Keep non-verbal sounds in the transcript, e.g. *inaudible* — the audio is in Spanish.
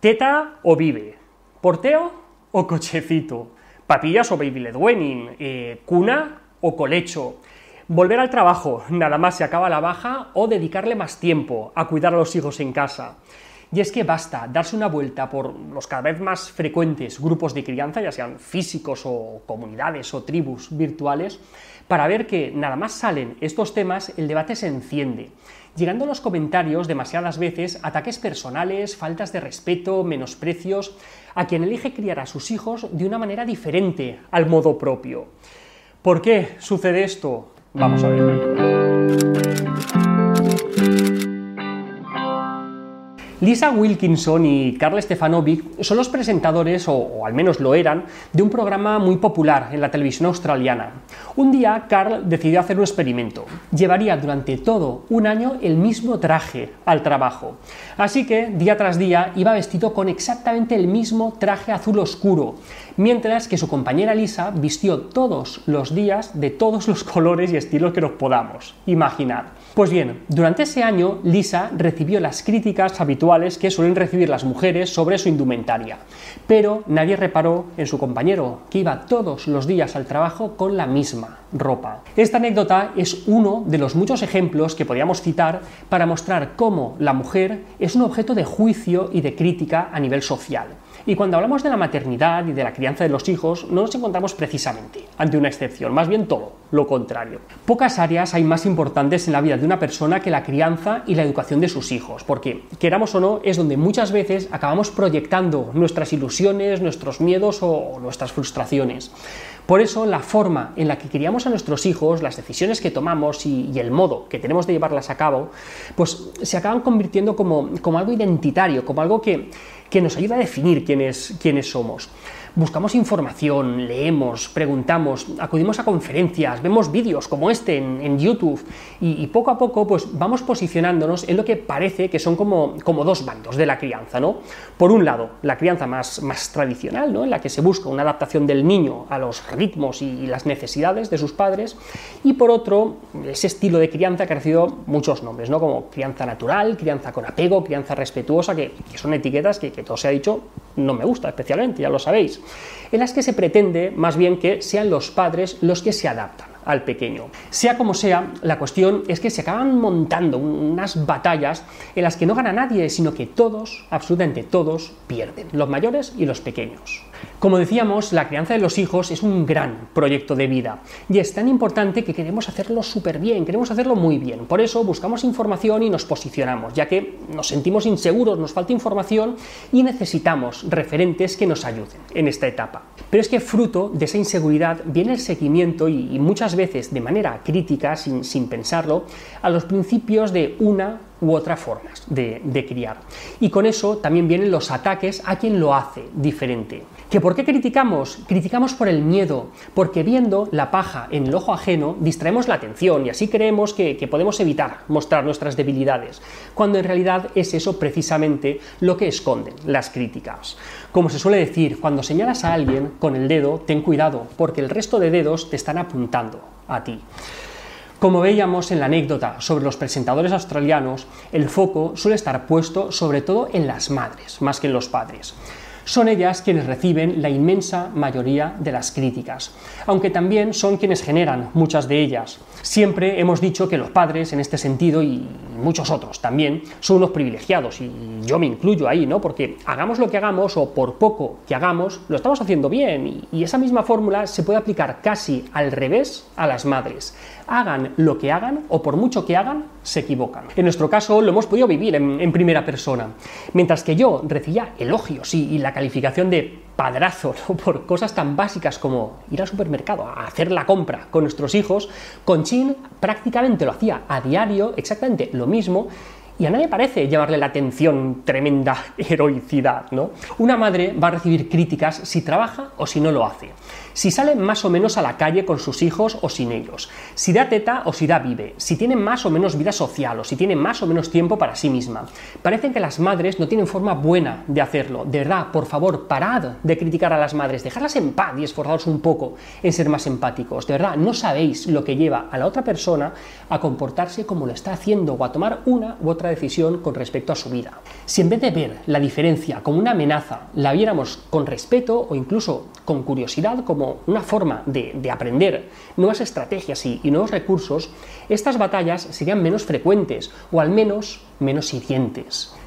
¿Teta o vive? ¿Porteo o cochecito? ¿Papillas o baby led weaning? Eh, ¿Cuna o colecho? Volver al trabajo, nada más se acaba la baja, o dedicarle más tiempo a cuidar a los hijos en casa. Y es que basta darse una vuelta por los cada vez más frecuentes grupos de crianza, ya sean físicos o comunidades o tribus virtuales, para ver que nada más salen estos temas, el debate se enciende, llegando a los comentarios demasiadas veces ataques personales, faltas de respeto, menosprecios a quien elige criar a sus hijos de una manera diferente al modo propio. ¿Por qué sucede esto? Vamos a ver. Lisa Wilkinson y Carl Stefanovic son los presentadores, o, al menos lo eran, de un programa muy popular en la televisión australiana. Un día, Carl decidió hacer un experimento. Llevaría durante todo un año el mismo traje al trabajo. Así que, día tras día, iba vestido con exactamente el mismo traje azul oscuro, mientras que su compañera Lisa vistió todos los días de todos los *laughs* colores y estilos que nos podamos imaginar. Pues bien, durante ese año Lisa recibió las críticas habituales que suelen recibir las mujeres sobre su indumentaria, pero nadie reparó en su compañero, que iba todos los días al trabajo con la misma ropa. Esta anécdota es uno de los muchos ejemplos que podríamos citar para mostrar cómo la mujer es un objeto de juicio y de crítica a nivel social. Y cuando hablamos de la maternidad y de la crianza de los hijos, no nos encontramos precisamente ante una excepción, más bien todo lo contrario. Pocas áreas hay más importantes en la vida de una persona que la crianza y la educación de sus hijos, porque, queramos o no, es donde muchas veces acabamos proyectando nuestras ilusiones, nuestros miedos o nuestras frustraciones. Por eso la forma en la que criamos a nuestros hijos, las decisiones que tomamos y, el modo que tenemos de llevarlas a cabo, pues se acaban convirtiendo como, como algo identitario, como algo que, que nos ayuda a definir quiénes, quiénes somos buscamos información, leemos, preguntamos, acudimos a conferencias, vemos vídeos como este en, YouTube y, poco a poco pues vamos posicionándonos en lo que parece que son como, como dos bandos de la crianza, ¿no? Por un lado, la crianza más, más tradicional, ¿no? En la que se busca una adaptación del niño a los ritmos y, las necesidades de sus padres y por otro, ese estilo de crianza que ha recibido muchos nombres, ¿no? Como crianza natural, crianza con apego, crianza respetuosa, que, son etiquetas que, que todo se ha dicho no me gusta especialmente, ya lo sabéis, en las que se pretende más bien que sean los padres los que se adaptan al pequeño. Sea como sea, la cuestión es que se acaban montando unas batallas en las que no gana nadie, sino que todos, absolutamente todos, pierden, los mayores y los pequeños. Como decíamos, la crianza de los hijos es un gran proyecto de vida y es tan importante que queremos hacerlo súper bien, queremos hacerlo muy bien. Por eso buscamos información y nos posicionamos, ya que nos sentimos inseguros, nos falta información y necesitamos referentes que nos ayuden en esta etapa. Pero es que fruto de esa inseguridad viene el seguimiento y, muchas veces de manera crítica, sin, sin pensarlo, a los principios de una u otras formas de, criar. Y con eso también vienen los ataques a quien lo hace diferente. ¿Que por qué criticamos? Criticamos por el miedo, porque viendo la paja en el ojo ajeno distraemos la atención y así creemos que, que podemos evitar mostrar nuestras debilidades, cuando en realidad es eso precisamente lo que esconden las críticas. Como se suele decir, cuando señalas a alguien con el dedo, ten cuidado, porque el resto de dedos te están apuntando a ti. Como veíamos en la anécdota sobre los presentadores australianos, el foco suele estar puesto sobre todo en las madres, más que en los padres son ellas quienes reciben la inmensa mayoría de las críticas, aunque también son quienes generan muchas de ellas. Siempre hemos dicho que los padres, en este sentido, y muchos otros también, son unos privilegiados, y yo me incluyo ahí, ¿no? Porque hagamos lo que hagamos, o por poco que hagamos, lo estamos haciendo bien, y esa misma fórmula se puede aplicar casi al revés a las madres. Hagan lo que hagan, o por mucho que hagan, se equivocan. En nuestro caso lo hemos podido vivir en, primera persona. Mientras que yo recibía elogios y, la calificación de padrazo *laughs* por cosas tan básicas como ir al supermercado a hacer la compra con nuestros hijos, con Chin prácticamente lo hacía a diario, exactamente lo mismo, y a nadie parece llevarle la atención tremenda heroicidad, ¿no? Una madre va a recibir críticas si trabaja o si no lo hace si sale más o menos a la calle con sus hijos o sin ellos, si da teta o si da vive, si tiene más o menos vida social o si tiene más o menos tiempo para sí misma. Parece que las madres no tienen forma buena de hacerlo. De verdad, por favor, parad de criticar a las madres, dejarlas en paz y esforzaros un poco en ser más empáticos. De verdad, no sabéis lo que lleva a la otra persona a comportarse como lo está haciendo o a tomar una u otra decisión con respecto a su vida. Si en vez de ver la diferencia como una amenaza, la viéramos con respeto o incluso con curiosidad como una forma de, aprender nuevas estrategias y, y nuevos recursos, estas batallas serían menos frecuentes o al menos menos hirientes.